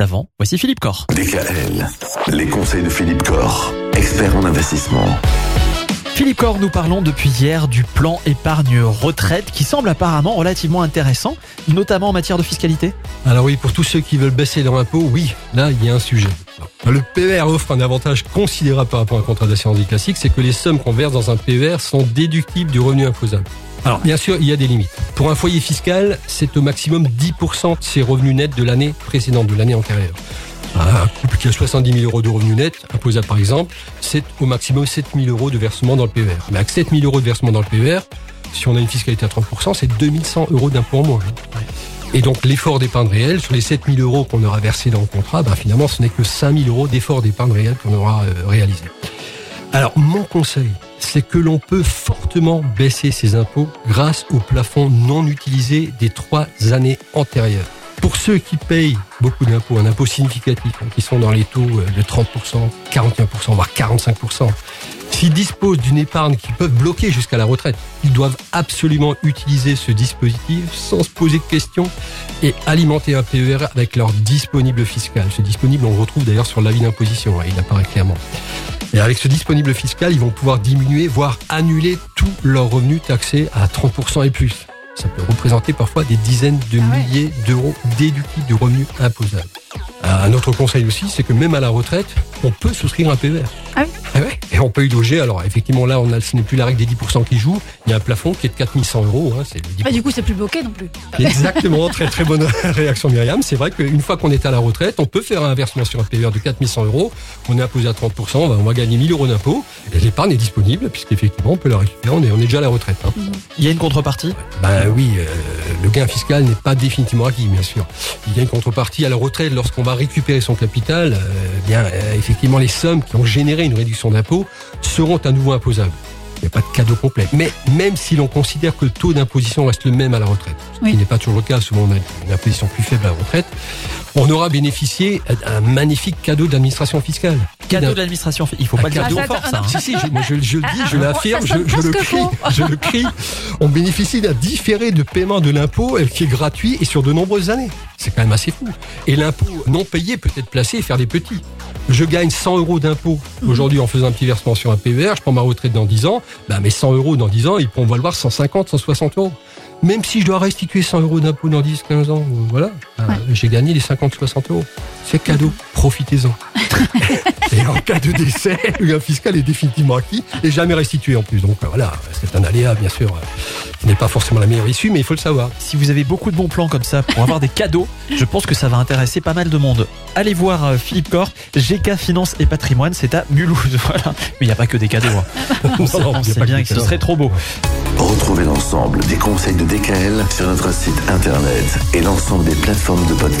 Avant, voici Philippe Corr. DKL, les conseils de Philippe Corr, expert en investissement. Philippe Corr, nous parlons depuis hier du plan épargne retraite qui semble apparemment relativement intéressant, notamment en matière de fiscalité. Alors oui, pour tous ceux qui veulent baisser leur impôt, oui, là, il y a un sujet. Le PER offre un avantage considérable par rapport à un contrat d'assurance vie classique, c'est que les sommes qu'on verse dans un PER sont déductibles du revenu imposable. Alors, bien sûr, il y a des limites. Pour un foyer fiscal, c'est au maximum 10% de ses revenus nets de l'année précédente, de l'année antérieure. Un couple qui a 70 000 euros de revenus nets, imposable par exemple, c'est au maximum 7 000 euros de versement dans le PER. Mais avec 7 000 euros de versement dans le PER, si on a une fiscalité à 30%, c'est 2100 euros d'impôt en moins. Et donc l'effort d'épargne réel, sur les 7 000 euros qu'on aura versé dans le contrat, ben, finalement ce n'est que 5 000 euros d'effort d'épargne réel qu'on aura euh, réalisé. Alors mon conseil, c'est que l'on peut fortement baisser ses impôts grâce au plafond non utilisé des trois années antérieures. Pour ceux qui payent beaucoup d'impôts, un impôt significatif, hein, qui sont dans les taux euh, de 30%, 41%, voire 45%, s'ils disposent d'une épargne qui peuvent bloquer jusqu'à la retraite, ils doivent absolument utiliser ce dispositif sans se poser de questions et alimenter un PER avec leur disponible fiscal. Ce disponible, on le retrouve d'ailleurs sur l'avis d'imposition, hein, il apparaît clairement. Et avec ce disponible fiscal, ils vont pouvoir diminuer, voire annuler tous leurs revenus taxés à 30% et plus. Ça peut représenter parfois des dizaines de milliers d'euros déductibles du revenu imposable. Un autre conseil aussi, c'est que même à la retraite, on peut souscrire un. Ah oui Eh ouais, et on peut y loger. Alors effectivement, là, on a, ce n'est plus la règle des 10% qui joue. Il y a un plafond qui est de 4100 euros. Hein, c'est le 10%. Ah, du coup, c'est plus bloqué non plus. Exactement, très très bonne réaction Myriam. C'est vrai qu'une fois qu'on est à la retraite, on peut faire un versement sur un PER de 4100 euros. On est imposé à 30%, on va, on va gagner 1000 euros d'impôt. Et l'épargne est disponible puisqu'effectivement, on peut la récupérer. On est, on est déjà à la retraite. Hein. Il y a une contrepartie Ben oui, euh, le gain fiscal n'est pas définitivement acquis, bien sûr. Il y a une contrepartie à la retraite lorsqu'on va récupérer son capital. euh, bien, euh, effectivement, les sommes qui ont généré une réduction d'impôt seront à nouveau imposables. Il n'y a pas de cadeau complet. Mais même si l'on considère que le taux d'imposition reste le même à la retraite, ce Oui. qui n'est pas toujours le cas, souvent on a une imposition plus faible à la retraite, on aura bénéficié d'un magnifique cadeau d'administration fiscale. Cadeau de l'administration, il faut pas le cadeau. trop fort ça. hein. Si, si, je, mais je, je le dis, je Ah, l'affirme, je, le crie, je le crie. On bénéficie d'un différé de paiement de l'impôt qui est gratuit et sur de nombreuses années. C'est quand même assez fou. Et l'impôt non payé peut être placé et faire des petits. Je gagne 100 euros d'impôt aujourd'hui en faisant un petit versement sur un PER, je prends ma retraite dans 10 ans, bah mes 100 euros dans 10 ans, ils pourront valoir 150, 160 euros. Même si je dois restituer 100 euros d'impôt dans 10, 15 ans, voilà, bah, j'ai gagné les 50, 60 euros. C'est cadeau, profitez-en. Et en cas de décès, le gain fiscal est définitivement acquis et jamais restitué en plus. Donc euh, voilà, c'est un aléa, bien sûr, euh, qui n'est pas forcément la meilleure issue, mais il faut le savoir. Si vous avez beaucoup de bons plans comme ça pour avoir des cadeaux, je pense que ça va intéresser pas mal de monde. Allez voir euh, Philippe Corr, GK Finance et Patrimoine, c'est à Mulhouse. Voilà. Mais il n'y a pas que des cadeaux. hein. On sait, Non, on il y a sait pas que bien des que ce serait trop beau. Retrouvez l'ensemble des conseils de DKL sur notre site internet et l'ensemble des plateformes de podcast.